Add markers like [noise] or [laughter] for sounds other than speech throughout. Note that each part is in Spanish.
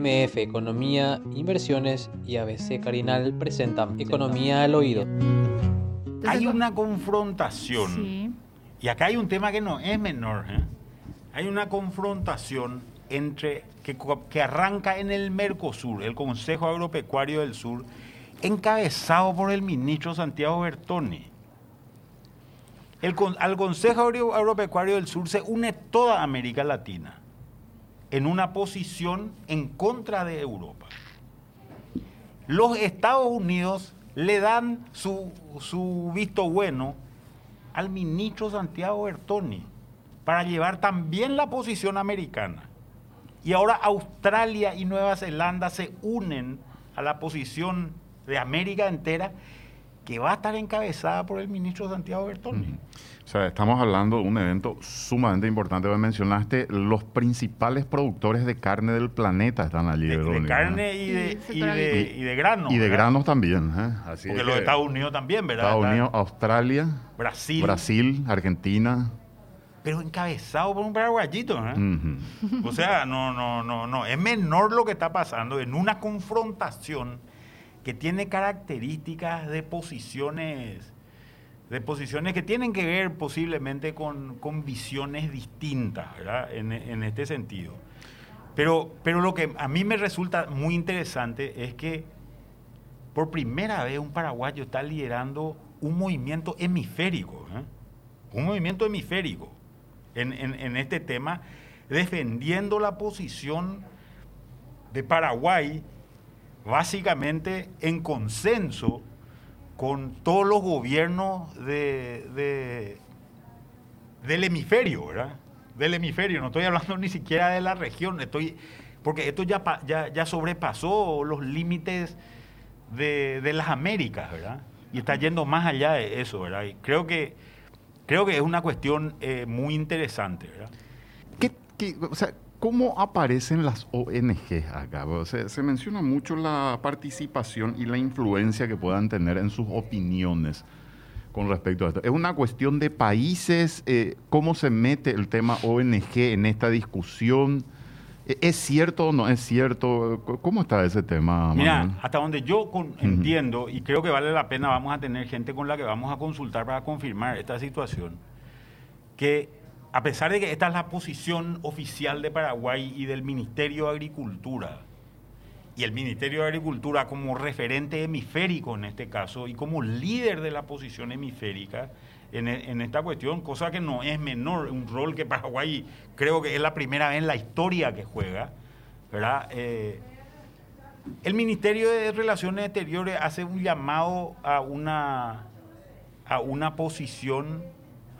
MF Economía, Inversiones y ABC Carinal presentan Economía al Oído. Hay una confrontación, Sí. y acá hay un tema que no es menor, ¿eh? hay una confrontación entre que, que arranca en el Mercosur, el Consejo Agropecuario del Sur, encabezado por el ministro Santiago Bertoni. El al Consejo Agro- Agropecuario del Sur se une toda América Latina en una posición en contra de Europa. Los Estados Unidos le dan su, su visto bueno al ministro Santiago Bertoni para llevar también la posición americana. Y ahora Australia y Nueva Zelanda se unen a la posición de América entera que va a estar encabezada por el ministro Santiago Bertoni. O sea, estamos hablando de un evento sumamente importante. Me mencionaste los principales productores de carne del planeta están allí. De, de carne y de, y de, y de grano. ¿no? Y de ¿verdad? granos también. ¿eh? Así Porque es los Estados Unidos también, ¿verdad? Estados Unidos, Australia, Brasil. Brasil, Argentina. Pero encabezado por un paraguayito, ¿eh? O sea, no, no, no, no. Es menor lo que está pasando en una confrontación que tiene características de posiciones, de posiciones que tienen que ver posiblemente con, con visiones distintas, ¿verdad? En, en este sentido. Pero, pero lo que a mí me resulta muy interesante es que por primera vez un paraguayo está liderando un movimiento hemisférico, ¿eh? un movimiento hemisférico en, en- en este tema, defendiendo la posición de Paraguay básicamente en consenso con todos los gobiernos de, de- del hemisferio, ¿verdad? Del hemisferio, no estoy hablando ni siquiera de la región, estoy, porque esto ya, ya, ya sobrepasó los límites de, de las Américas, ¿verdad? Y está yendo más allá de eso, ¿verdad? Y creo que, creo que es una cuestión eh, muy interesante, ¿verdad? ¿Qué- qué- o sea, ¿Cómo aparecen las ONG acá? Se menciona mucho la participación y la influencia que puedan tener en sus opiniones con respecto a esto. ¿Es una cuestión de países? Eh, ¿Cómo se mete el tema ONG en esta discusión? ¿E- ¿Es cierto o no es cierto? ¿Cómo está ese tema? Mira, Manuel? hasta donde yo con- entiendo, y creo que vale la pena, vamos a tener gente con la que vamos a consultar para confirmar esta situación, que a pesar de que esta es la posición oficial de Paraguay y del Ministerio de Agricultura, y el Ministerio de Agricultura como referente hemisférico en este caso, y como líder de la posición hemisférica en, e- esta cuestión, cosa que no es menor, un rol que Paraguay creo que es la primera vez en la historia que juega, ¿verdad? Eh, el Ministerio de Relaciones Exteriores hace un llamado a una, a una posición,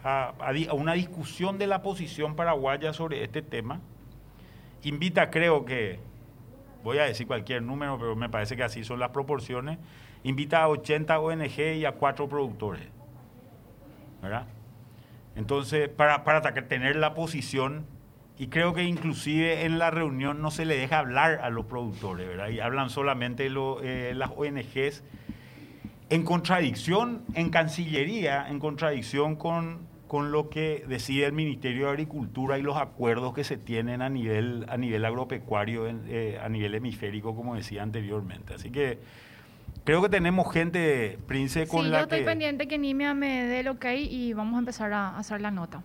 a, una discusión de la posición paraguaya sobre este tema. Invita, creo que, voy a decir cualquier número, pero me parece que así son las proporciones, invita a 80 ONG y a cuatro productores. ¿Verdad? Entonces, para, para tener la posición, y creo que inclusive en la reunión no se le deja hablar a los productores, ¿verdad? Y hablan solamente lo- eh, las ONGs en contradicción, en Cancillería, en contradicción con, con lo que decide el Ministerio de Agricultura y los acuerdos que se tienen a nivel, a nivel agropecuario, eh, a nivel hemisférico, como decía anteriormente. Así que creo que tenemos gente, Prince, con sí, la yo estoy que... pendiente que Nimia me dé el ok y vamos a empezar a hacer la nota.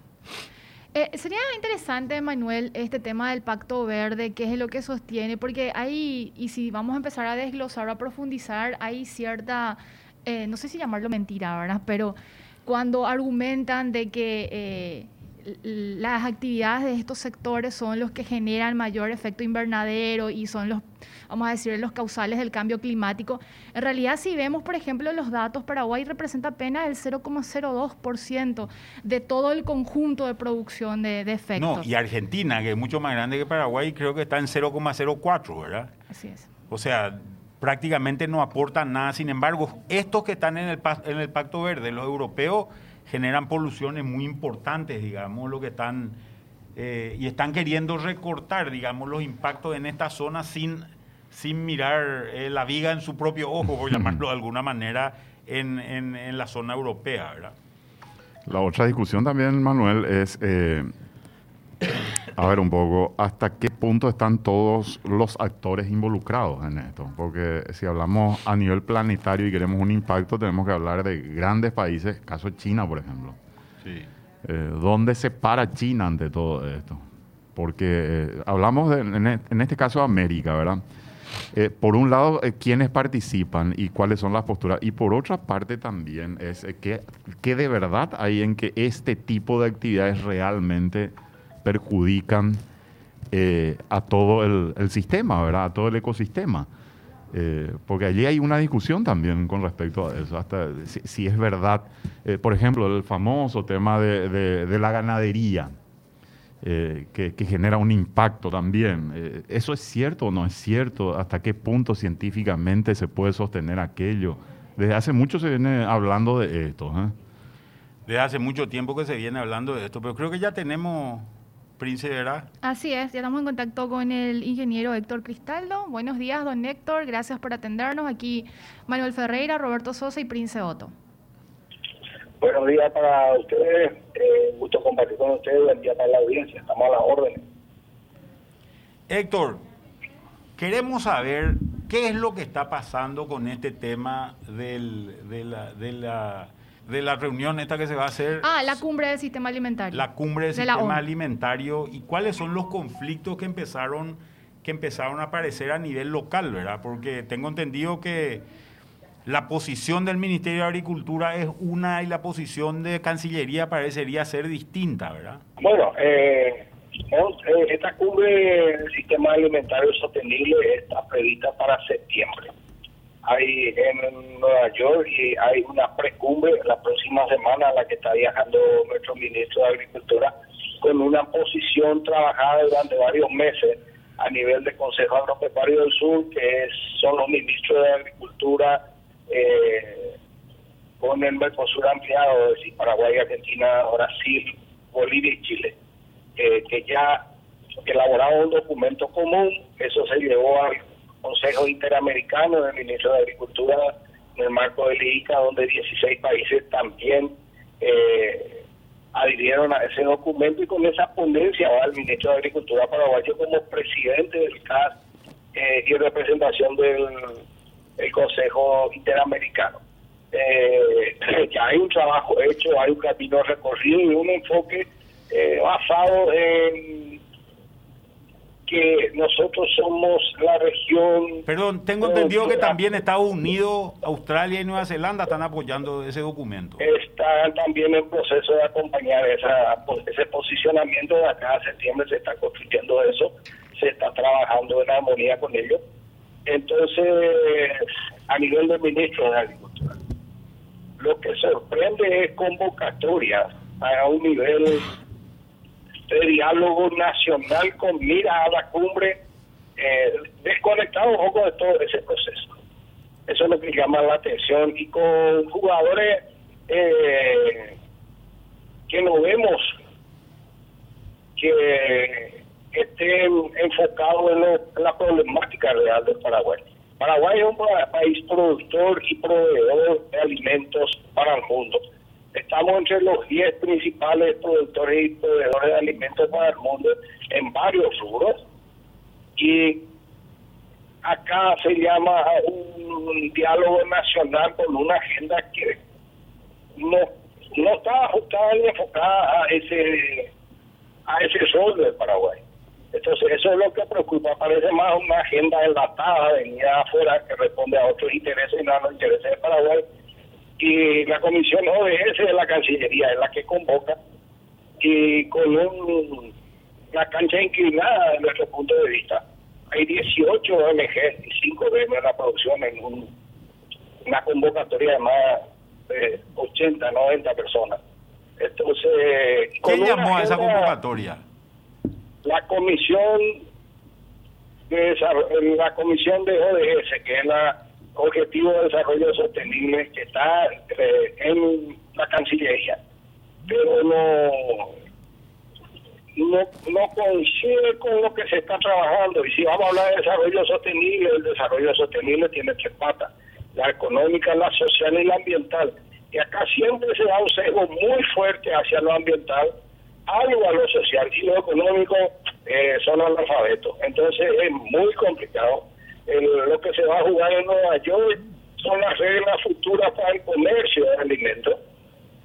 Eh, sería interesante, Manuel, este tema del pacto verde, qué es lo que sostiene, porque hay, y si vamos a empezar a desglosar, a profundizar, hay cierta, eh, no sé si llamarlo mentira, ¿verdad? Pero cuando argumentan de que eh, las actividades de estos sectores son los que generan mayor efecto invernadero y son los, vamos a decir, los causales del cambio climático. En realidad, si vemos, por ejemplo, los datos, Paraguay representa apenas el 0,02% de todo el conjunto de producción de, de efectos. No, y Argentina, que es mucho más grande que Paraguay, creo que está en 0,04, ¿verdad? Así es. O sea, prácticamente no aportan nada. Sin embargo, estos que están en el, en el Pacto Verde, los europeos, generan poluciones muy importantes, digamos, lo que están... eh, y están queriendo recortar, digamos, los impactos en esta zona sin, sin mirar eh, la viga en su propio ojo, por [laughs] llamarlo de alguna manera, en, en- en la zona europea, ¿verdad? La otra discusión también, Manuel, es eh, a ver un poco, ¿hasta qué punto están todos los actores involucrados en esto? Porque si hablamos a nivel planetario y queremos un impacto, tenemos que hablar de grandes países, caso China, por ejemplo. Sí. Eh, ¿Dónde se para China ante todo esto? Porque eh, hablamos de, e, en, este caso de América, ¿verdad? Eh, por un lado, quiénes participan y cuáles son las posturas. Y por otra parte también es qué, qué de verdad hay en que este tipo de actividades realmente perjudican eh, a todo el, sistema, ¿verdad? A todo el ecosistema. Eh, porque allí hay una discusión también con respecto a eso, hasta si, es verdad, eh, por ejemplo, el famoso tema de, la ganadería, que, que, genera un impacto también. ¿Eso es cierto o no es cierto? ¿Hasta qué punto científicamente se puede sostener aquello? Desde hace mucho se viene hablando de esto. Desde hace mucho tiempo que se viene hablando de esto, pero creo que ya tenemos Prince, ¿verdad? Así es, ya estamos en contacto con el ingeniero Héctor Cristaldo. Buenos días, don Héctor, gracias por atendernos. Aquí Manuel Ferreira, Roberto Sosa y Prince Otto. Buenos días para ustedes, eh, gusto compartir con ustedes, buen día para la audiencia, estamos a la orden. Héctor, queremos saber qué es lo que está pasando con este tema del, de la... De la de la reunión esta que se va a hacer. Ah, la cumbre del sistema alimentario. La cumbre del sistema alimentario y cuáles son los conflictos que empezaron que empezaron a aparecer a nivel local, ¿verdad? Porque tengo entendido que la posición del Ministerio de Agricultura es una y la posición de Cancillería parecería ser distinta, ¿verdad? Bueno, eh, eh esta cumbre del sistema alimentario sostenible está prevista para septiembre hay en Nueva York y hay una precumbre la próxima semana a la que está viajando nuestro ministro de Agricultura con una posición trabajada durante varios meses a nivel del Consejo Agropecuario del Sur, que son los ministros de Agricultura eh, con el Mercosur ampliado, es decir, Paraguay, Argentina, Brasil, Bolivia y Chile, eh, que ya elaboraron un documento común, eso se llevó al Consejo Interamericano del Ministro de Agricultura en el marco del ICA, donde 16 países también eh, adhirieron a ese documento y con esa ponencia va el Ministro de Agricultura paraguayo como presidente del CAS eh, y representación del Consejo Interamericano. Eh, [clears throat] ya hay un trabajo hecho, hay un camino recorrido y un enfoque eh, basado en que nosotros somos la región... Perdón, tengo entendido que también Estados Unidos, Australia y Nueva Zelanda están apoyando ese documento. Están también en proceso de acompañar esa, ese posicionamiento de acá a septiembre, se está construyendo eso, se está trabajando en armonía con ellos. Entonces, a nivel del ministro de Agricultura, lo que sorprende es convocatoria a un nivel de diálogo nacional con mira a la cumbre, eh, desconectado un poco de todo ese proceso. Eso es lo que llama la atención y con jugadores eh, que no vemos que estén enfocados en, la problemática real del Paraguay. Paraguay es un país productor y proveedor de alimentos para el mundo Estamos entre los 10 principales productores y proveedores de alimentos para el mundo en varios rubros. Y acá se llama un diálogo nacional con una agenda que no, no está ajustada ni enfocada a ese, a ese rol del Paraguay. Entonces, eso es lo que preocupa. Parece más una agenda enlatada, venida afuera, que responde a otros intereses y no a los intereses de Paraguay y la comisión ODS de la Cancillería es la que convoca y con un, una cancha inclinada desde nuestro punto de vista. Hay 18 ONG y 5 de la producción en una convocatoria de más de 80, 90 personas. Entonces, ¿qué llamó a esa convocatoria? La comisión de la comisión de ODS, que es la Objetivo de Desarrollo Sostenible que está eh, en la Cancillería, pero no, no, coincide con lo que se está trabajando. Y si vamos a hablar de desarrollo sostenible, el desarrollo sostenible tiene tres patas, la económica, la social y la ambiental. Y acá siempre se da un sesgo muy fuerte hacia lo ambiental algo a lo social y lo económico eh, son analfabetos. Entonces es muy complicado. Lo que se va a jugar en Nueva York son las reglas futuras para el comercio de alimentos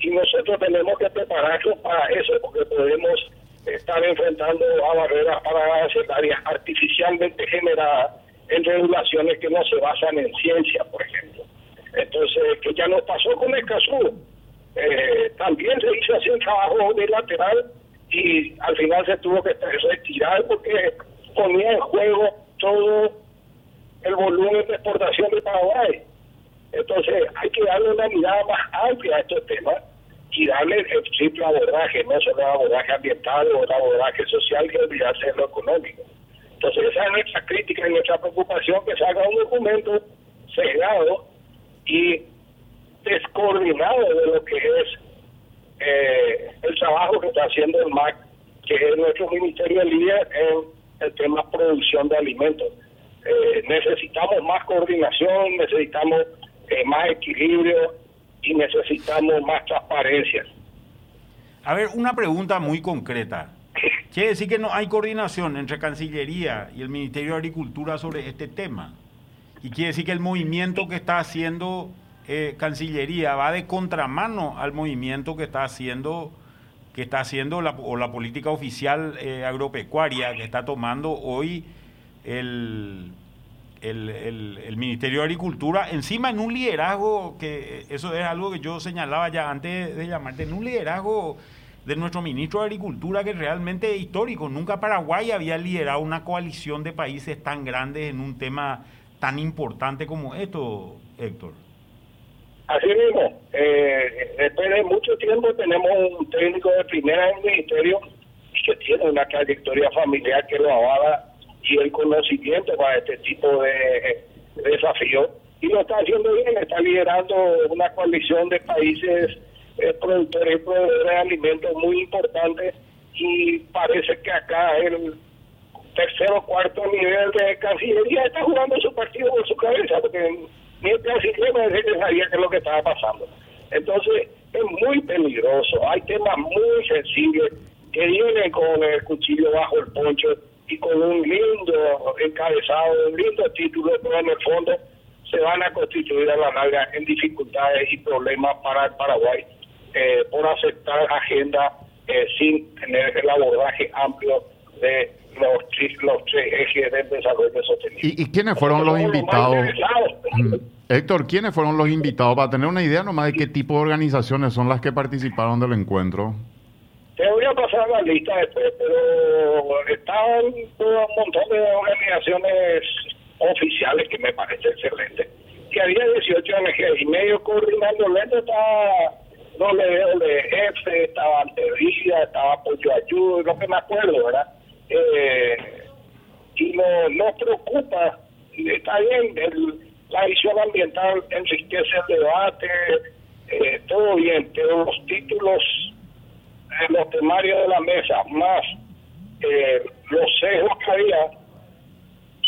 y nosotros tenemos que prepararnos para eso porque podemos estar enfrentando a barreras áreas artificialmente generadas en regulaciones que no se basan en ciencia, por ejemplo. Entonces, que ya nos pasó con el caso, eh, también se hizo así un trabajo bilateral y al final se tuvo que retirar porque ponía en juego todo el volumen de exportación de Paraguay. Entonces hay que darle una mirada más amplia a estos temas y darle el triple abordaje, no solo abordaje ambiental o el abordaje social que olvidarse de lo económico. Entonces esa es nuestra crítica y nuestra preocupación que salga un documento cerrado y descoordinado de lo que es eh, el trabajo que está haciendo el MAC, que es nuestro ministerio líder en el tema producción de alimentos. Eh, necesitamos más coordinación, necesitamos eh, más equilibrio y necesitamos más transparencia. A ver, una pregunta muy concreta. [laughs] Quiere decir que no hay coordinación entre Cancillería y el Ministerio de Agricultura sobre este tema. Y quiere decir que el movimiento que está haciendo eh, Cancillería va de contramano al movimiento que está haciendo que está haciendo la, o la política oficial eh, agropecuaria que está tomando hoy el, el, Ministerio de Agricultura, encima en un liderazgo, que eso es algo que yo señalaba ya antes de llamarte, en un liderazgo de nuestro ministro de Agricultura que realmente es histórico. Nunca Paraguay había liderado una coalición de países tan grandes en un tema tan importante como esto, Héctor. Así mismo, eh, después de mucho tiempo tenemos un técnico de primera en el ministerio que tiene una trayectoria familiar que lo avala y el conocimiento para este tipo de, desafíos. Y lo está haciendo bien, está liderando una coalición de países eh, productores proveedores de alimentos muy importantes y parece que acá el tercero o cuarto nivel de Cancillería está jugando su partido por su cabeza, porque ni el canciller me sabía qué es lo que estaba pasando. Entonces, es muy peligroso. Hay temas muy sensibles que vienen con el cuchillo bajo el poncho y con un lindo encabezado, un lindo título, pero en el fondo se van a constituir a la larga en dificultades y problemas para el Paraguay eh, por aceptar agenda eh, sin tener el abordaje amplio de los, los tres ejes del desarrollo sostenible. ¿Y, y quiénes fueron los invitados? Mm. Héctor, ¿quiénes fueron los invitados? Para tener una idea nomás de qué tipo de organizaciones son las que participaron del encuentro. Te voy a pasar la lista después, pero estaban un montón de organizaciones oficiales que me parece excelente. Y había 18 ONG y medio coordinando lento estaba WWF, estaba Antevida, estaba Apoyo Ayuda, lo que me acuerdo, ¿verdad? Eh, y nos no preocupa, está bien, la visión ambiental enriquece el debate, eh, todo bien, pero los títulos en los temarios de la mesa, más eh, los sesgos que había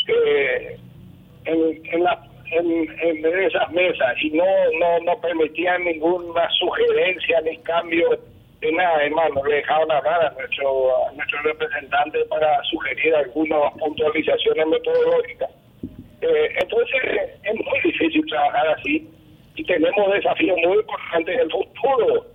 eh, en, en, la, en, esas mesas y no, no, no permitían ninguna sugerencia ni cambio de nada, además no le dejaron hablar a nuestro, a nuestro representante para sugerir algunas puntualizaciones metodológicas. Eh, entonces es muy difícil trabajar así y tenemos desafíos muy importantes en el futuro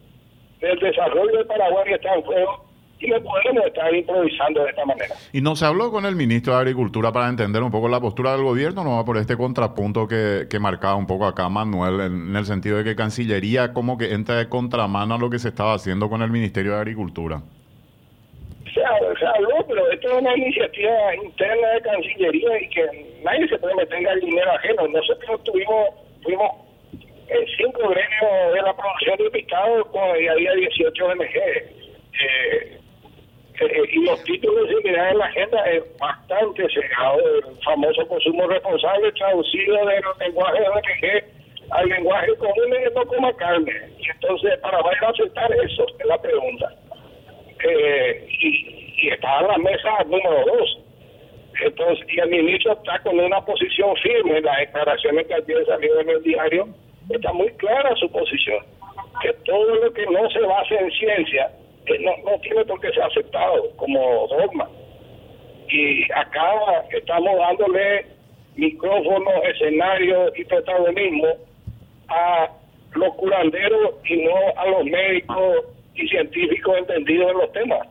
el desarrollo de Paraguay está en juego y no podemos estar improvisando de esta manera. ¿Y no se habló con el ministro de Agricultura para entender un poco la postura del gobierno, no va por este contrapunto que, que marcaba un poco acá Manuel, en, el sentido de que Cancillería como que entra de contramano a lo que se estaba haciendo con el Ministerio de Agricultura? Se, habló, pero esto es una iniciativa interna de Cancillería y que nadie se puede meter en el dinero ajeno. Nosotros tuvimos, fuimos en cinco gremios de la producción de pescado y había 18 ONG. Eh, eh, y los títulos de en la agenda es bastante cerrado. El famoso consumo responsable traducido del lenguaje de ONG al lenguaje común es no coma carne. Y entonces, para a aceptar eso, es la pregunta. Eh, y, y está en la mesa número dos. Entonces, y el ministro está con una posición firme en las declaraciones que ayer salido en el diario está muy clara su posición, que todo lo que no se base en ciencia eh, no, no tiene por qué ser aceptado como dogma. Y acá estamos dándole micrófono, escenario y protagonismo a los curanderos y no a los médicos y científicos entendidos en los temas.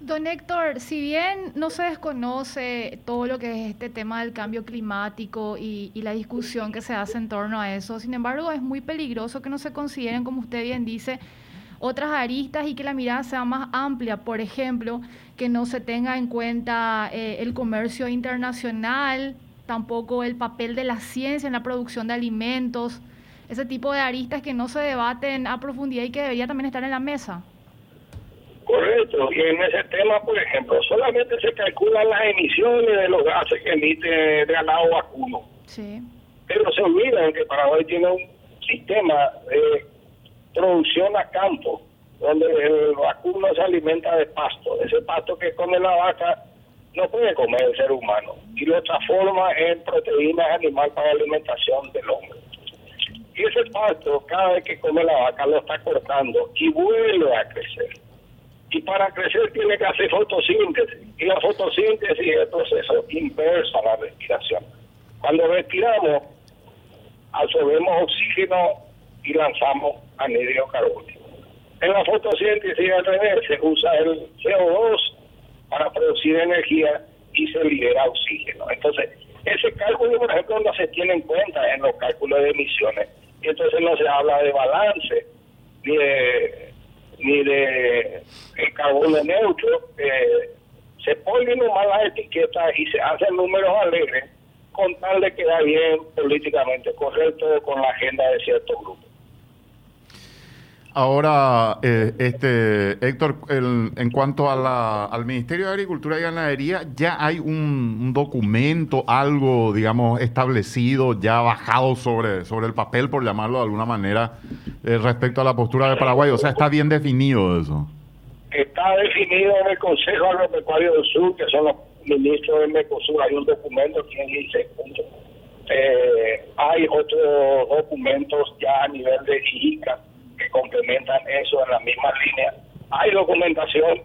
Don Héctor, si bien no se desconoce todo lo que es este tema del cambio climático y, la discusión que se hace en torno a eso, sin embargo es muy peligroso que no se consideren, como usted bien dice, otras aristas y que la mirada sea más amplia. Por ejemplo, que no se tenga en cuenta eh, el comercio internacional, tampoco el papel de la ciencia en la producción de alimentos, ese tipo de aristas que no se debaten a profundidad y que debería también estar en la mesa. Correcto, y en ese tema, por ejemplo, solamente se calculan las emisiones de los gases que emite de ganado vacuno. Sí. Pero se olvidan que Paraguay tiene un sistema de producción a campo, donde el vacuno se alimenta de pasto. Ese pasto que come la vaca no puede comer el ser humano y lo transforma en proteínas animal para alimentación del hombre. Y ese pasto, cada vez que come la vaca, lo está cortando y vuelve a crecer y para crecer tiene que hacer fotosíntesis. Y la fotosíntesis es el proceso inverso a la respiración. Cuando respiramos, absorbemos oxígeno y lanzamos anhídrido carbónico. En la fotosíntesis al revés, se usa el CO2 para producir energía y se libera oxígeno. Entonces, ese cálculo, por ejemplo, no se tiene en cuenta en los cálculos de emisiones. Y entonces no se habla de balance, ni de ni de el neutro, eh, se ponen nomás las etiquetas y se hacen números alegres con tal de quedar bien políticamente correcto con la agenda de ciertos grupos. Ahora, eh, este Héctor, en cuanto a la, al Ministerio de Agricultura y Ganadería, ¿ya hay un, documento, algo, digamos, establecido, ya bajado sobre, sobre el papel, por llamarlo de alguna manera, eh, respecto a la postura de Paraguay? O sea, ¿está bien definido eso? Está definido en el Consejo Agropecuario del Sur, que son los ministros del Mercosur. Hay un documento que dice eh, hay otros documentos ya a nivel de que complementan eso en la misma línea. Hay documentación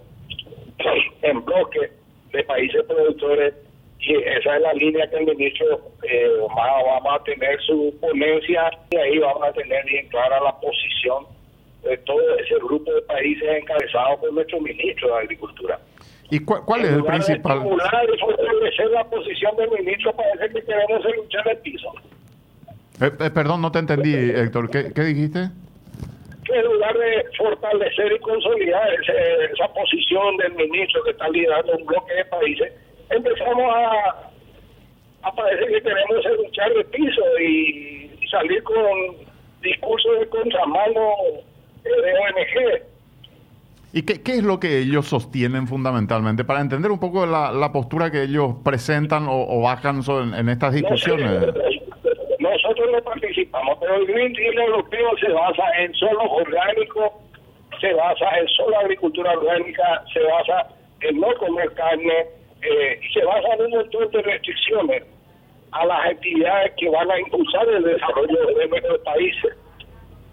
[clears throat] en bloque de países productores y esa es la línea que el ministro eh, va, va, a tener su ponencia y ahí vamos a tener bien clara la posición de todo ese grupo de países encabezado por nuestro ministro de Agricultura. ¿Y cuál, es el principal? Fortalecer la posición del ministro parece que queremos luchar el piso. Eh, eh, perdón, no te entendí, Héctor. ¿Qué, qué dijiste? Que en lugar de fortalecer y consolidar esa posición del ministro que está liderando un bloque de países, empezamos a, a parecer que queremos luchar de piso y, salir con discursos de contramano de ONG. ¿Y qué, qué, es lo que ellos sostienen fundamentalmente? Para entender un poco la, la postura que ellos presentan o, o bajan en, en, estas discusiones. No sé, nosotros no participamos, pero el Green Deal europeo se basa en suelo orgánico, se basa en solo agricultura orgánica, se basa en no comer carne eh, se basa en un montón de restricciones a las actividades que van a impulsar el desarrollo de nuestros países,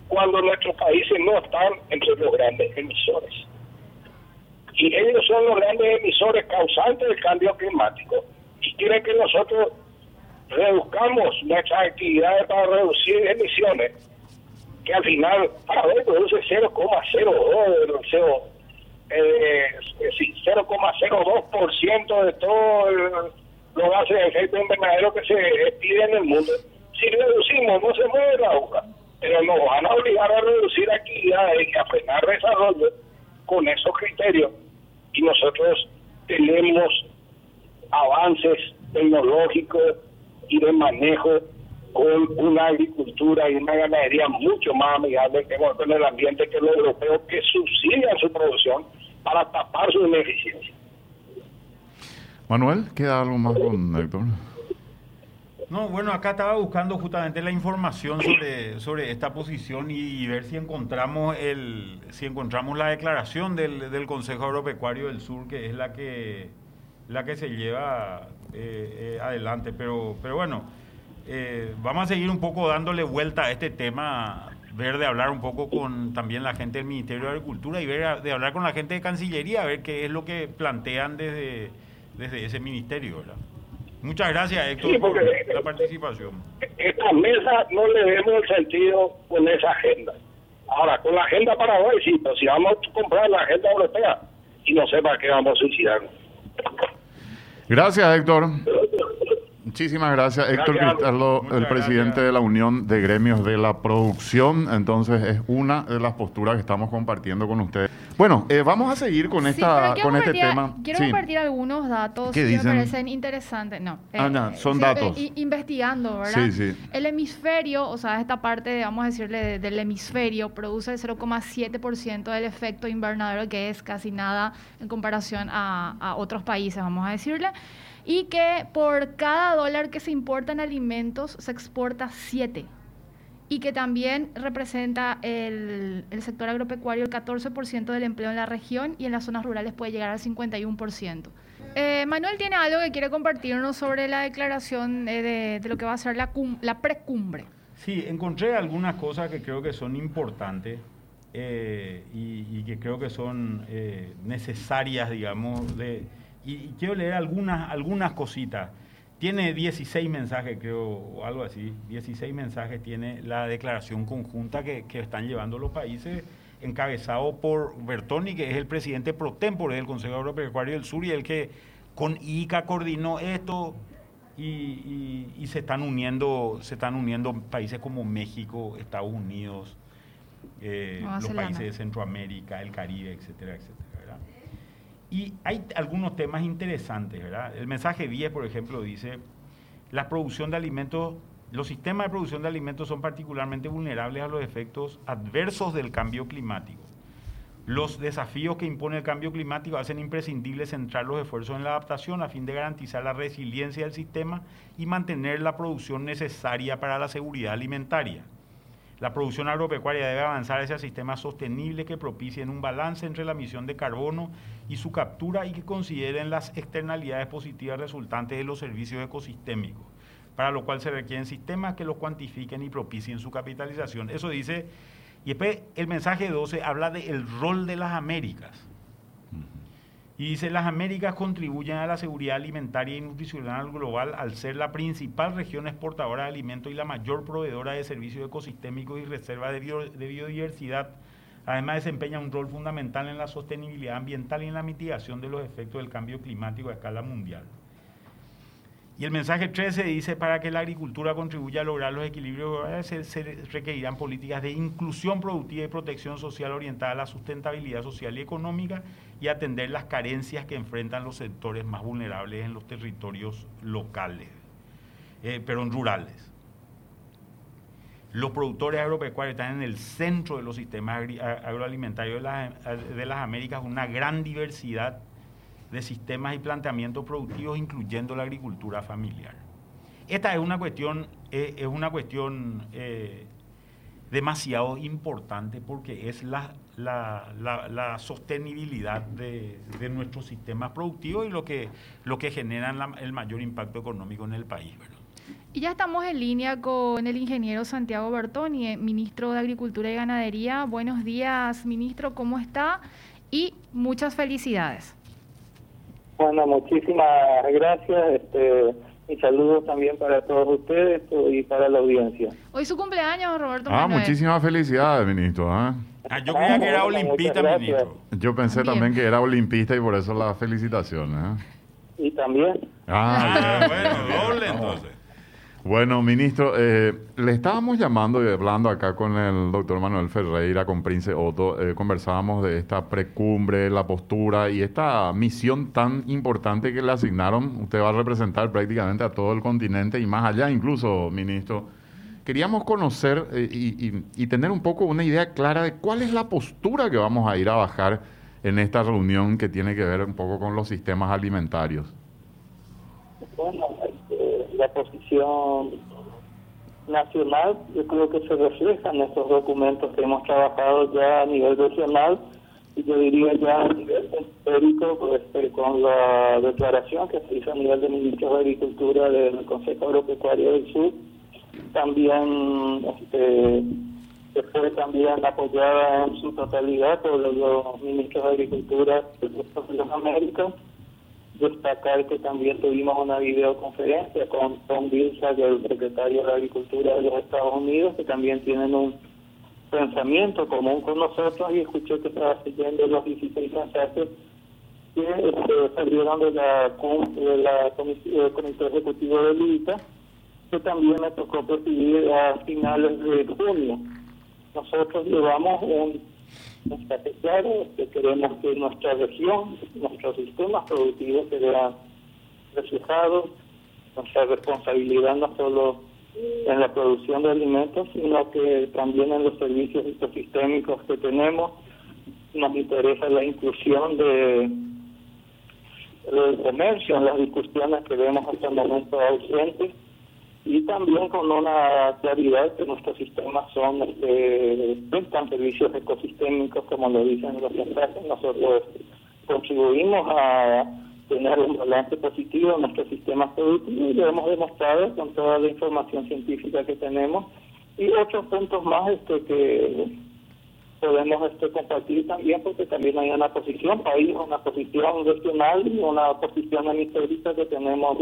cuando nuestros países no están entre los grandes emisores. Y ellos son los grandes emisores causantes del cambio climático y quieren que nosotros reduzcamos nuestras actividades para reducir emisiones, que al final Paraguay produce 0,02 CO, eh, 0,02% de todos los gases de efecto invernadero que se piden en el mundo. Si reducimos, no se mueve la hoja, pero nos van a obligar a reducir actividades y a frenar desarrollo con esos criterios. Y nosotros tenemos avances tecnológicos y de manejo con una agricultura y una ganadería mucho más amigable con el ambiente que los europeos que subsidian su producción para tapar su ineficiencia. Manuel, ¿queda algo más con Héctor? No, bueno, acá estaba buscando justamente la información sobre, sobre esta posición y, ver si encontramos el si encontramos la declaración del, del Consejo Agropecuario del Sur, que es la que la que se lleva eh, eh, adelante. Pero, pero bueno, eh, vamos a seguir un poco dándole vuelta a este tema ver de hablar un poco con también la gente del Ministerio de Agricultura y ver de hablar con la gente de Cancillería, a ver qué es lo que plantean desde, desde ese ministerio, ¿verdad? Muchas gracias, Héctor, por la participación. Esta mesa no le vemos el sentido con esa agenda. Ahora, con la agenda para hoy, sí, pero si vamos a comprar la agenda europea, y no sé para qué vamos a suicidarnos. Gracias, Héctor. Muchísimas gracias, Héctor Cristaldo, el presidente de la Unión de Gremios de la Producción. Entonces, es una de las posturas que estamos compartiendo con ustedes. Bueno, eh, vamos a seguir con, esta, con este tema. Quiero compartir algunos datos que me parecen interesantes. No, ah, eh, son datos. Eh, investigando, ¿verdad? Sí, sí. El hemisferio, o sea, esta parte, vamos a decirle, del hemisferio, produce el 0,7% del efecto invernadero, que es casi nada en comparación a, a otros países, vamos a decirle y que por cada dólar que se importa en alimentos se exporta 7 y que también representa el, sector agropecuario el 14% del empleo en la región y en las zonas rurales puede llegar al 51%. Eh, Manuel tiene algo que quiere compartirnos sobre la declaración de, lo que va a ser la, la precumbre. Sí, encontré algunas cosas que creo que son importantes eh, y, que creo que son eh, necesarias, digamos, de, y, quiero leer algunas, algunas cositas. Tiene 16 mensajes, creo, o algo así. 16 mensajes tiene la declaración conjunta que, están llevando los países, encabezado por Bertoni, que es el presidente pro tempore del Consejo Agropecuario del Sur y el que con ICA coordinó esto y, se están uniendo se están uniendo países como México, Estados Unidos, eh, los países de Centroamérica, el Caribe, etcétera, etcétera. Y hay algunos temas interesantes, ¿verdad? El mensaje 10, por ejemplo, dice, la producción de alimentos, los sistemas de producción de alimentos son particularmente vulnerables a los efectos adversos del cambio climático. Los desafíos que impone el cambio climático hacen imprescindible centrar los esfuerzos en la adaptación a fin de garantizar la resiliencia del sistema y mantener la producción necesaria para la seguridad alimentaria. La producción agropecuaria debe avanzar hacia sistemas sostenibles que propicien un balance entre la emisión de carbono y su captura y que consideren las externalidades positivas resultantes de los servicios ecosistémicos, para lo cual se requieren sistemas que los cuantifiquen y propicien su capitalización. Eso dice, y después el mensaje 12 habla del rol de las Américas. Y dice, las Américas contribuyen a la seguridad alimentaria y nutricional global al ser la principal región exportadora de alimentos y la mayor proveedora de servicios ecosistémicos y reserva de, de biodiversidad. Además, desempeña un rol fundamental en la sostenibilidad ambiental y en la mitigación de los efectos del cambio climático a escala mundial. Y el mensaje 13 dice, para que la agricultura contribuya a lograr los equilibrios, se, se, requerirán políticas de inclusión productiva y protección social orientada a la sustentabilidad social y económica y atender las carencias que enfrentan los sectores más vulnerables en los territorios locales, eh, pero en rurales. Los productores agropecuarios están en el centro de los sistemas agroalimentarios de, de las Américas, una gran diversidad de sistemas y planteamientos productivos, incluyendo la agricultura familiar. Esta es una cuestión, eh, es una cuestión eh, demasiado importante porque es la, la, sostenibilidad de, nuestros sistemas productivos y lo que, lo que generan el mayor impacto económico en el país. Y ya estamos en línea con el ingeniero Santiago Bertoni, ministro de Agricultura y Ganadería. Buenos días, ministro, ¿cómo está? Y muchas felicidades. Bueno, muchísimas gracias. Este, y saludos también para todos ustedes y para la audiencia. Hoy su cumpleaños, Roberto. Ah, muchísimas felicidades, ministro. ¿ah? ah yo creía que era olimpista, ministro. Yo pensé también. que era olimpista y por eso las felicitaciones. ¿eh? Y también. Ah, ah bueno, doble entonces. Bueno, ministro, eh, le estábamos llamando y hablando acá con el doctor Manuel Ferreira, con Prince Otto, eh, conversábamos de esta precumbre, la postura y esta misión tan importante que le asignaron. Usted va a representar prácticamente a todo el continente y más allá incluso, ministro. Queríamos conocer eh, y, y, tener un poco una idea clara de cuál es la postura que vamos a ir a bajar en esta reunión que tiene que ver un poco con los sistemas alimentarios. La posición nacional, yo creo que se refleja en estos documentos que hemos trabajado ya a nivel regional y yo diría ya a nivel histórico pues, con la declaración que se hizo a nivel de ministros de Agricultura del Consejo Agropecuario del Sur, también este, que fue también apoyada en su totalidad por los ministros de Agricultura de las Américas. Destacar que también tuvimos una videoconferencia con Tom Vilsack, el secretario de Agricultura de los Estados Unidos, que también tienen un pensamiento común con nosotros y escuché que estaba siguiendo los 16 mensajes que este, salieron de la, de la Comité Ejecutivo de LITA, que también me tocó presidir a finales de junio. Nosotros llevamos un mensaje claro que queremos que nuestra región, nuestros sistemas productivos se vean reflejados, nuestra responsabilidad no solo en la producción de alimentos, sino que también en los servicios ecosistémicos que tenemos. Nos interesa la inclusión de del comercio en las discusiones que vemos hasta el momento ausentes y también con una claridad que nuestros sistemas son prestan servicios ecosistémicos como lo dicen los mensajes nosotros contribuimos a tener un balance positivo en nuestros sistemas productivos y lo hemos demostrado con toda la información científica que tenemos. Y otros puntos más este que podemos este, compartir también porque también hay una posición país, una posición regional y una posición hemisférica que tenemos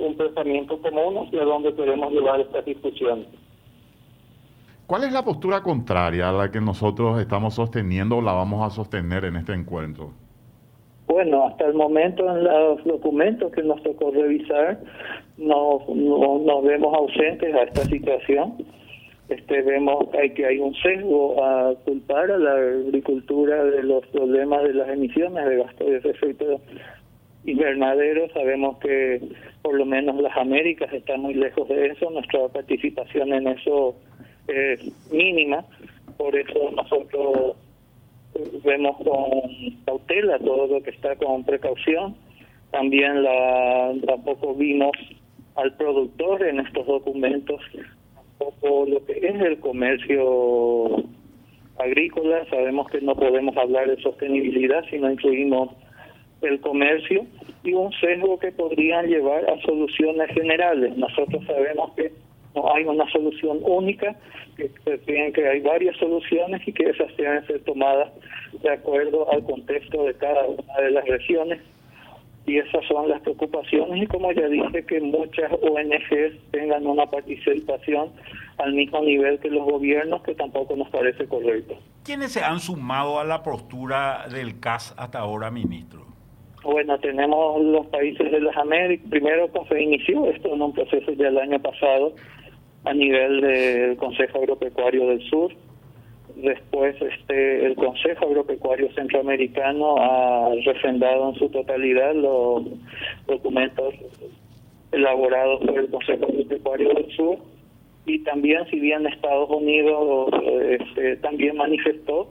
un pensamiento común hacia dónde queremos llevar esta discusión. ¿Cuál es la postura contraria a la que nosotros estamos sosteniendo o la vamos a sostener en este encuentro? Bueno, hasta el momento en los documentos que nos tocó revisar no, no nos vemos ausentes a esta situación este, vemos que hay un sesgo a culpar a la agricultura de los problemas de las emisiones de gasto de efecto invernadero. Sabemos que por lo menos las Américas están muy lejos de eso, nuestra participación en eso es mínima, por eso nosotros vemos con cautela todo lo que está con precaución. También la tampoco vimos al productor en estos documentos poco lo que es el comercio agrícola. Sabemos que no podemos hablar de sostenibilidad si no incluimos el comercio y un sesgo que podrían llevar a soluciones generales. Nosotros sabemos que no hay una solución única, que tienen que hay varias soluciones y que esas deben ser tomadas de acuerdo al contexto de cada una de las regiones y esas son las preocupaciones y como ya dije que muchas ONGs tengan una participación al mismo nivel que los gobiernos que tampoco nos parece correcto. ¿Quiénes se han sumado a la postura del CAS hasta ahora, ministro? Bueno, tenemos los países de las Américas. Primero pues, se inició esto en un proceso ya el año pasado a nivel del Consejo Agropecuario del Sur Después, este, el Consejo Agropecuario Centroamericano ha refrendado en su totalidad los documentos elaborados por el Consejo Agropecuario del Sur y también, si bien Estados Unidos este, también manifestó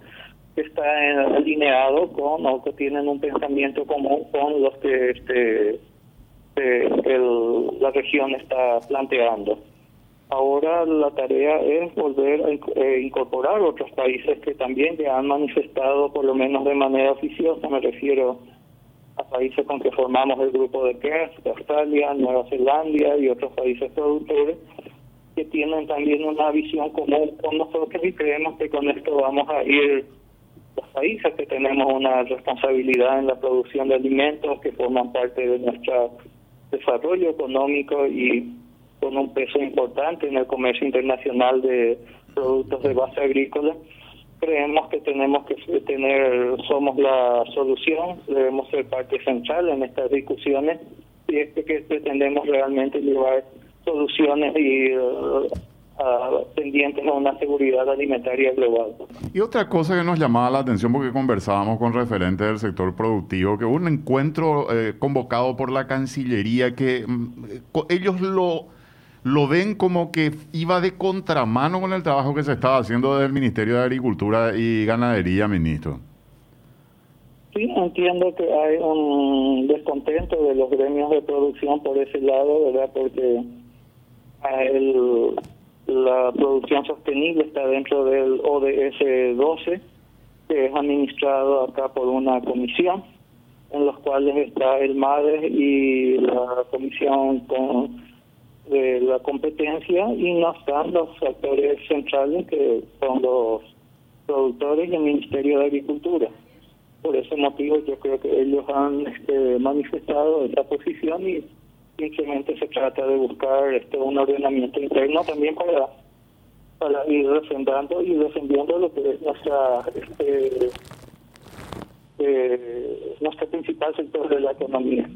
está alineado con o que tienen un pensamiento común con los que este, la región está planteando. Ahora la tarea es volver a eh, incorporar otros países que también ya han manifestado, por lo menos de manera oficiosa, me refiero a países con que formamos el grupo de CARES, Australia, Nueva Zelanda y otros países productores, que tienen también una visión común con nosotros y creemos que con esto vamos a ir los países que tenemos una responsabilidad en la producción de alimentos que forman parte de nuestro desarrollo económico y con un peso importante en el comercio internacional de productos de base agrícola. Creemos que tenemos que tener, somos la solución, debemos ser parte central en estas discusiones y es que pretendemos realmente llevar soluciones y uh, pendientes a una seguridad alimentaria global. Y otra cosa que nos llamaba la atención porque conversábamos con referentes del sector productivo, que hubo un encuentro eh, convocado por la Cancillería que mm, ellos lo lo ven como que iba de contramano con el trabajo que se estaba haciendo desde el Ministerio de Agricultura y Ganadería, ministro. Sí, entiendo que hay un descontento de los gremios de producción por ese lado, ¿verdad? Porque el, la producción sostenible está dentro del ODS 12, que es administrado acá por una comisión, en los cuales está el MADE y la comisión con de la competencia y no están los actores centrales que son los productores y el Ministerio de Agricultura. Por ese motivo yo creo que ellos han este, manifestado esa posición y simplemente se trata de buscar este un ordenamiento interno también para para ir refrendando y defendiendo lo que es nuestra este, eh, nuestro principal sector de la economía.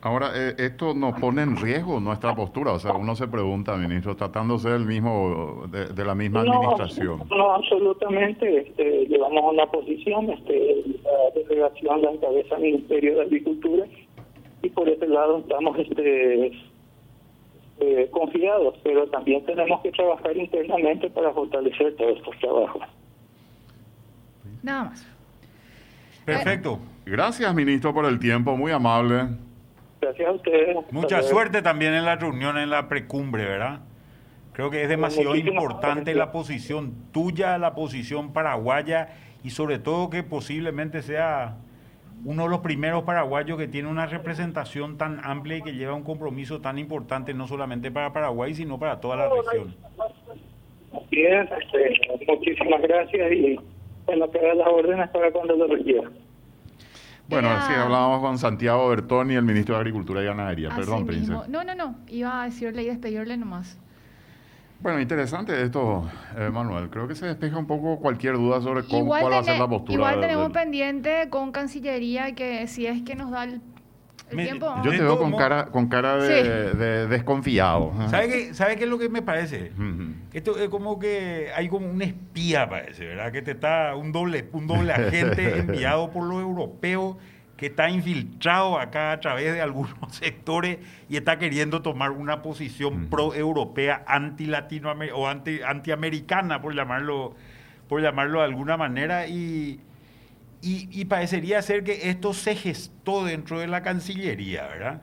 Ahora, eh, esto nos pone en riesgo nuestra postura. O sea, uno se pregunta, ministro, tratándose del mismo, de, la misma administración. No, absolutamente. Este, llevamos una posición, este, la delegación la encabeza el Ministerio de Agricultura y por ese lado estamos este, eh, confiados, pero también tenemos que trabajar internamente para fortalecer todos estos trabajos. Nada más. Perfecto. Gracias, ministro, por el tiempo, muy amable. Gracias a ustedes. Mucha suerte también en la reunión, en la precumbre, ¿verdad? Creo que es demasiado importante la posición tuya, la posición paraguaya y sobre todo que posiblemente sea uno de los primeros paraguayos que tiene una representación tan amplia y que lleva un compromiso tan importante no solamente para Paraguay, sino para toda la región. Bien, este, muchísimas gracias y bueno, que las órdenes para cuando lo requiera. Bueno, sí, hablábamos con Santiago Bertoni, el ministro de Agricultura y Ganadería. Perdón, princesa. No, no, no. Iba a decirle y despedirle nomás. Bueno, interesante esto, eh, Manuel. Creo que se despeja un poco cualquier duda sobre cómo, cuál va a ser la postura. Igual tenemos pendiente con Cancillería que si es que nos da el, tiempo... Yo te veo con cara, con cara de, desconfiado. ¿Sabe qué, ¿Sabe qué es lo que me parece? Esto es como que hay como un espía, parece, ¿verdad? Que te está un doble, un doble agente [laughs] enviado por los europeos que está infiltrado acá a través de algunos [laughs] sectores y está queriendo tomar una posición pro-europea, anti-latinoamericana o anti, anti-americana, por llamarlo, por llamarlo de alguna manera, y, y, parecería ser que esto se gestó dentro de la Cancillería, ¿verdad?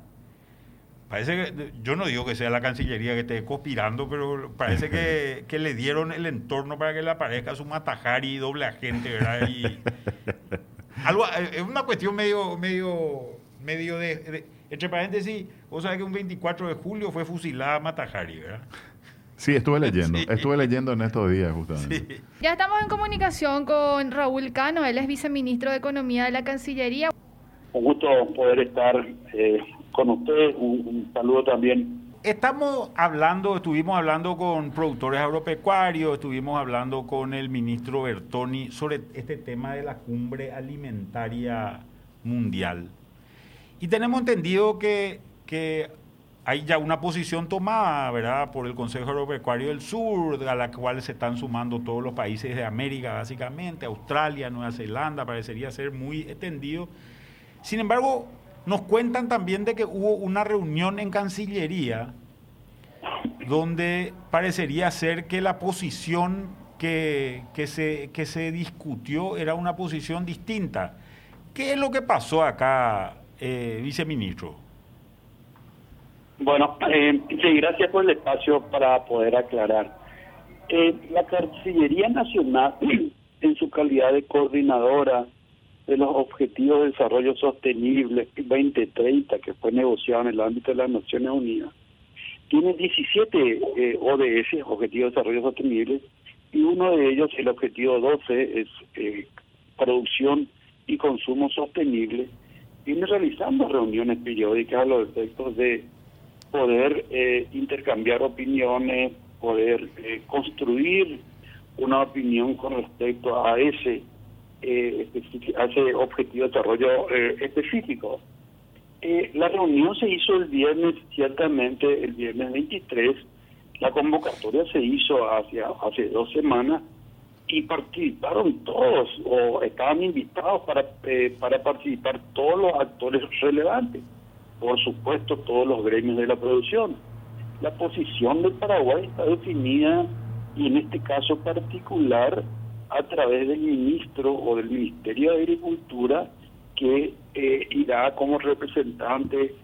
Parece que, yo no digo que sea la Cancillería que esté conspirando, pero parece que, [laughs] que le dieron el entorno para que le aparezca su matajari doble agente, ¿verdad? Y, [laughs] algo, eh, es una cuestión medio, medio, medio de, Entre paréntesis, vos sabés que un 24 de julio fue fusilada Matajari, ¿verdad? Sí, estuve [laughs] leyendo, estuve leyendo en estos días justamente. Ya estamos en comunicación con Raúl Cano, él es viceministro de Economía de la Cancillería. Un gusto poder estar eh, con usted, un saludo también Estamos hablando, estuvimos hablando con productores agropecuarios, estuvimos hablando con el ministro Bertoni sobre este tema de la cumbre alimentaria mundial. Y tenemos entendido que, que hay ya una posición tomada, ¿verdad?, por el Consejo Agropecuario del Sur, a la cual se están sumando todos los países de América, básicamente, Australia, Nueva Zelanda, parecería ser muy extendido. Sin embargo, nos cuentan también de que hubo una reunión en Cancillería donde parecería ser que la posición que, se, que se discutió era una posición distinta. ¿Qué es lo que pasó acá, eh, viceministro? Bueno, eh, sí, gracias por el espacio para poder aclarar. Eh, la Cancillería Nacional, [clears throat] en su calidad de coordinadora de los Objetivos de Desarrollo Sostenible 2030, que fue negociado en el ámbito de las Naciones Unidas, tiene 17 eh, ODS, Objetivos de Desarrollo Sostenible, y uno de ellos, el objetivo 12, es eh, producción y consumo sostenible. Viene realizando reuniones periódicas a los efectos de poder eh, intercambiar opiniones, poder eh, construir una opinión con respecto a ese eh, ese objetivo de desarrollo eh, específico. Eh, la reunión se hizo el viernes, ciertamente el viernes 23, la convocatoria se hizo hacia, hace dos semanas y participaron todos o estaban invitados para, eh, para participar todos los actores relevantes, por supuesto todos los gremios de la producción. La posición del Paraguay está definida y en este caso particular a través del ministro o del Ministerio de Agricultura que eh, irá como representante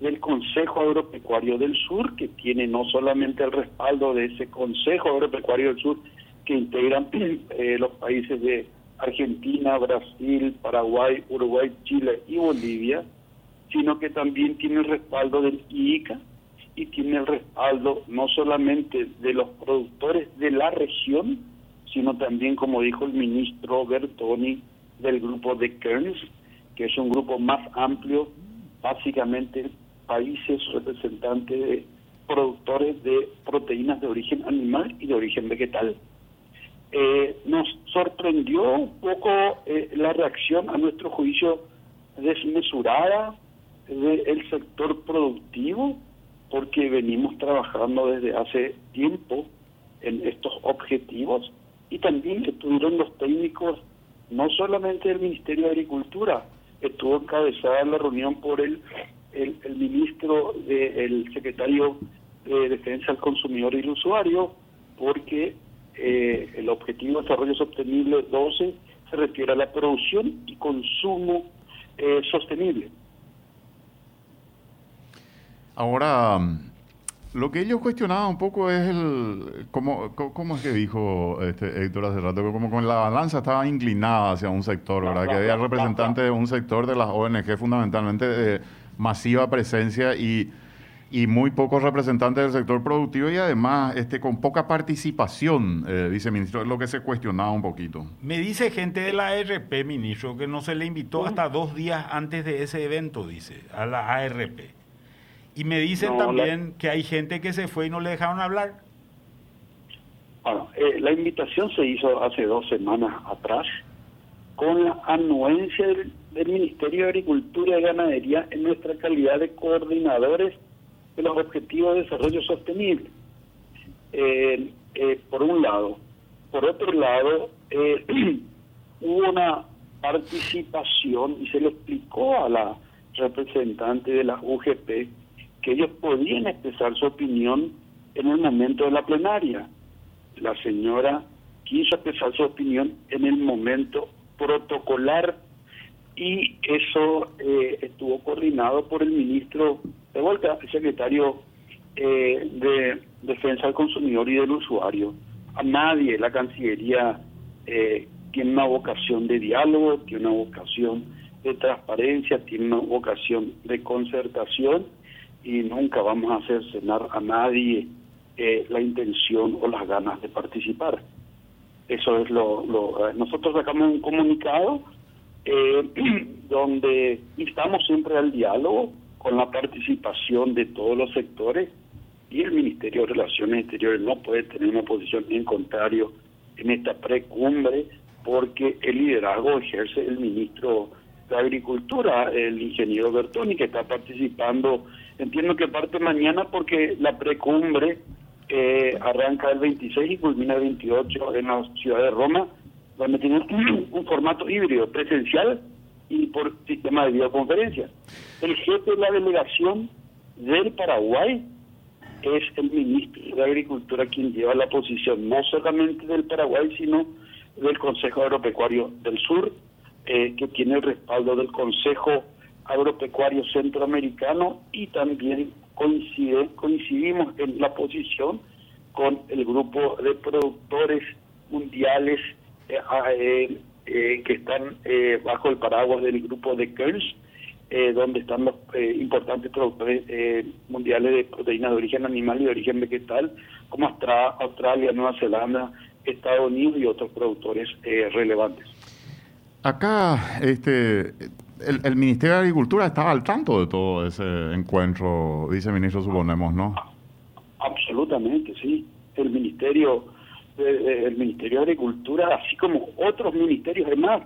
del Consejo Agropecuario del Sur, que tiene no solamente el respaldo de ese Consejo Agropecuario del Sur que integran [clears throat] eh, los países de Argentina, Brasil, Paraguay, Uruguay, Chile y Bolivia, sino que también tiene el respaldo del IICA y tiene el respaldo no solamente de los productores de la región, sino también, como dijo el ministro Bertoni, del grupo de Kearns, que es un grupo más amplio, básicamente países representantes de productores de proteínas de origen animal y de origen vegetal. Eh, nos sorprendió un poco eh, la reacción a nuestro juicio desmesurada del sector productivo, porque venimos trabajando desde hace tiempo en estos objetivos y también estuvieron los técnicos, no solamente del Ministerio de Agricultura, estuvo encabezada la reunión por el, el, ministro, el secretario de Defensa del Consumidor y el Usuario, porque eh, el Objetivo de Desarrollo Sostenible 12 se refiere a la producción y consumo eh, sostenible. Ahora, lo que ellos cuestionaban un poco es el, ¿cómo, cómo es que dijo este Héctor hace rato? Como con la balanza estaba inclinada hacia un sector, ¿verdad? Que había representantes de un sector de las ONG fundamentalmente de masiva presencia y, y muy pocos representantes del sector productivo y además este con poca participación, eh, viceministro, es lo que se cuestionaba un poquito. Me dice gente de la ARP, ministro, que no se le invitó hasta dos días antes de ese evento, dice, a la ARP. Y me dicen también que hay gente que se fue y no le dejaron hablar. Bueno, eh, la invitación se hizo hace dos semanas atrás con la anuencia del, Ministerio de Agricultura y Ganadería en nuestra calidad de coordinadores de los Objetivos de Desarrollo Sostenible. Eh, eh, por un lado. Por otro lado, [clears throat] hubo una participación y se le explicó a la representante de la UGP que ellos podían expresar su opinión en el momento de la plenaria. La señora quiso expresar su opinión en el momento protocolar y eso eh, estuvo coordinado por el ministro de vuelta, el secretario eh, de Defensa del Consumidor y del Usuario. A nadie la Cancillería eh, tiene una vocación de diálogo, tiene una vocación de transparencia, tiene una vocación de concertación y nunca vamos a hacer cenar a nadie eh, la intención o las ganas de participar. Eso es lo... lo eh, nosotros sacamos un comunicado eh, [clears throat] donde instamos siempre al diálogo con la participación de todos los sectores y el Ministerio de Relaciones Exteriores no puede tener una posición en contrario en esta precumbre porque el liderazgo ejerce el ministro de Agricultura, el ingeniero Bertoni, que está participando Entiendo que parte mañana porque la precumbre eh, arranca el 26 y culmina el 28 en la ciudad de Roma, donde tiene [clears throat] un, formato híbrido, presencial y por sistema de videoconferencia. El jefe de la delegación del Paraguay es el ministro de Agricultura quien lleva la posición no solamente del Paraguay, sino del Consejo Agropecuario del Sur, eh, que tiene el respaldo del Consejo agropecuario centroamericano y también coincide, coincidimos en la posición con el grupo de productores mundiales eh, eh, eh, que están bajo el paraguas del grupo de Kearns, donde están los importantes productores mundiales de proteínas de origen animal y de origen vegetal, como Australia, Nueva Zelanda, Estados Unidos y otros productores relevantes. Acá, este, el, Ministerio de Agricultura estaba al tanto de todo ese encuentro, viceministro, suponemos, ¿no? Absolutamente, sí. El Ministerio, eh, eh, el Ministerio de Agricultura, así como otros ministerios, además,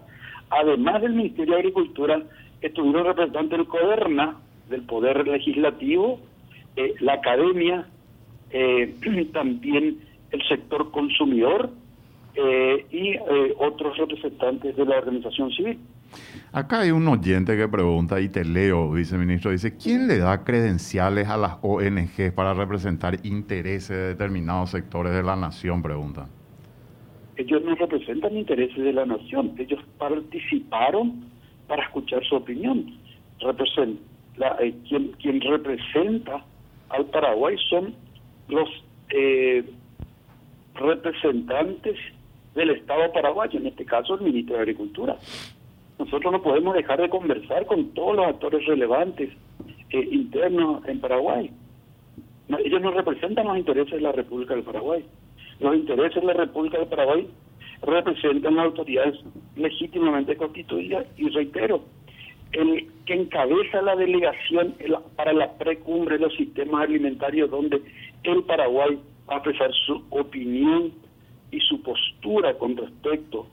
además del Ministerio de Agricultura, estuvieron representantes del CODERNA, del Poder Legislativo, eh, la Academia, [clears throat] también el sector consumidor y otros representantes de la organización civil. Acá hay un oyente que pregunta, y te leo, viceministro, dice, ¿quién le da credenciales a las ONG para representar intereses de determinados sectores de la nación? Pregunta. Ellos no representan intereses de la nación, ellos participaron para escuchar su opinión. la, eh, quien, quien representa al Paraguay son los eh, representantes del Estado paraguayo, en este caso el ministro de Agricultura. Nosotros no podemos dejar de conversar con todos los actores relevantes eh, internos en Paraguay. ellos no representan los intereses de la República del Paraguay. Los intereses de la República del Paraguay representan autoridades legítimamente constituidas y reitero, el que encabeza la delegación para la precumbre de los sistemas alimentarios donde el Paraguay va a expresar su opinión y su postura con respecto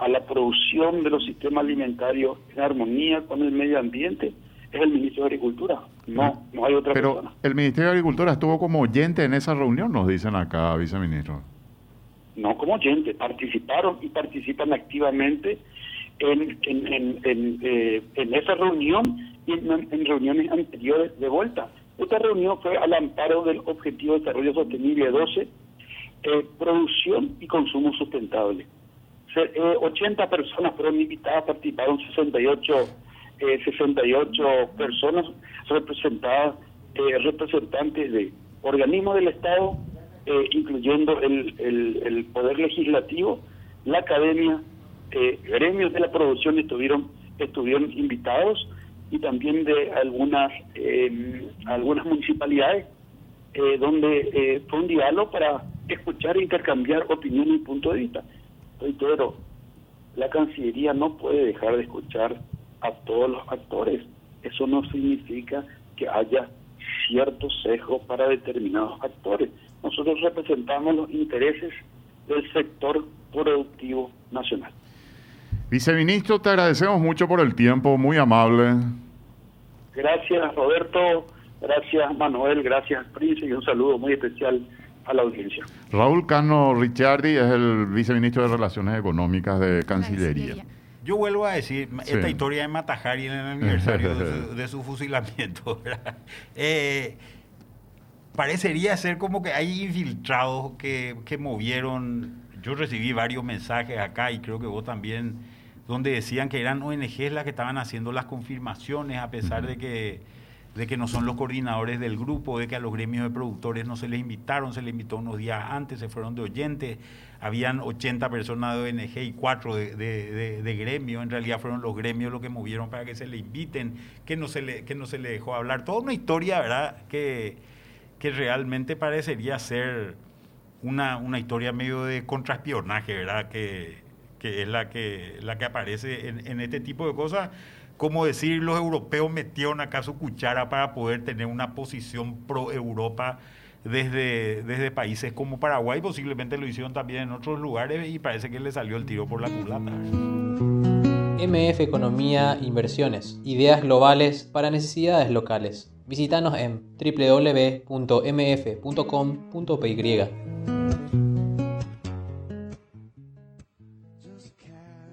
a la producción de los sistemas alimentarios en armonía con el medio ambiente es el ministro de Agricultura. No, no hay otra Pero el Ministerio de Agricultura estuvo como oyente en esa reunión, nos dicen acá, viceministro. No como oyente, participaron y participan activamente en, en, en, eh, esa reunión y en, reuniones anteriores de vuelta. Esta reunión fue al amparo del Objetivo de Desarrollo Sostenible 12, eh, producción y consumo sustentable. 80 eh, personas fueron invitadas, participaron 68, 68 personas representadas, representantes de organismos del Estado, incluyendo el, el Poder Legislativo, la Academia, eh, gremios de la producción estuvieron estuvieron invitados y también de algunas em, algunas municipalidades eh, donde eh, fue un diálogo para escuchar e intercambiar opiniones y puntos de vista. Reitero, la Cancillería no puede dejar de escuchar a todos los actores. Eso no significa que haya cierto sesgo para determinados actores. Nosotros representamos los intereses del sector productivo nacional. Viceministro, te agradecemos mucho por el tiempo, muy amable. Gracias, Roberto. Gracias, Manuel. Gracias, Prince. Y un saludo muy especial a la audiencia. Raúl Cano Ricciardi es el viceministro de Relaciones Económicas de Cancillería. Yo vuelvo a decir, esta historia de Matajari en el aniversario de, su, [laughs] fusilamiento, eh, parecería ser como que hay infiltrados que, que movieron. Yo recibí varios mensajes acá y creo que vos también donde decían que eran ONGs las que estaban haciendo las confirmaciones, a pesar de que, de que no son los coordinadores del grupo, de que a los gremios de productores no se les invitaron, se les invitó unos días antes, se fueron de oyentes, habían 80 personas de ONG y 4 de, de, de, gremio, en realidad fueron los gremios los que movieron para que se le inviten, que no se le, que no se le dejó hablar. Toda una historia, ¿verdad?, que, que realmente parecería ser una, una historia medio de contraespionaje, ¿verdad?, que que es la que, la que aparece en, este tipo de cosas. Como decir, los europeos metieron acá su cuchara para poder tener una posición pro-Europa desde, desde países como Paraguay, posiblemente lo hicieron también en otros lugares y parece que le salió el tiro por la culata. MF Economía Inversiones, ideas globales para necesidades locales. Visítanos en www.mf.com.py.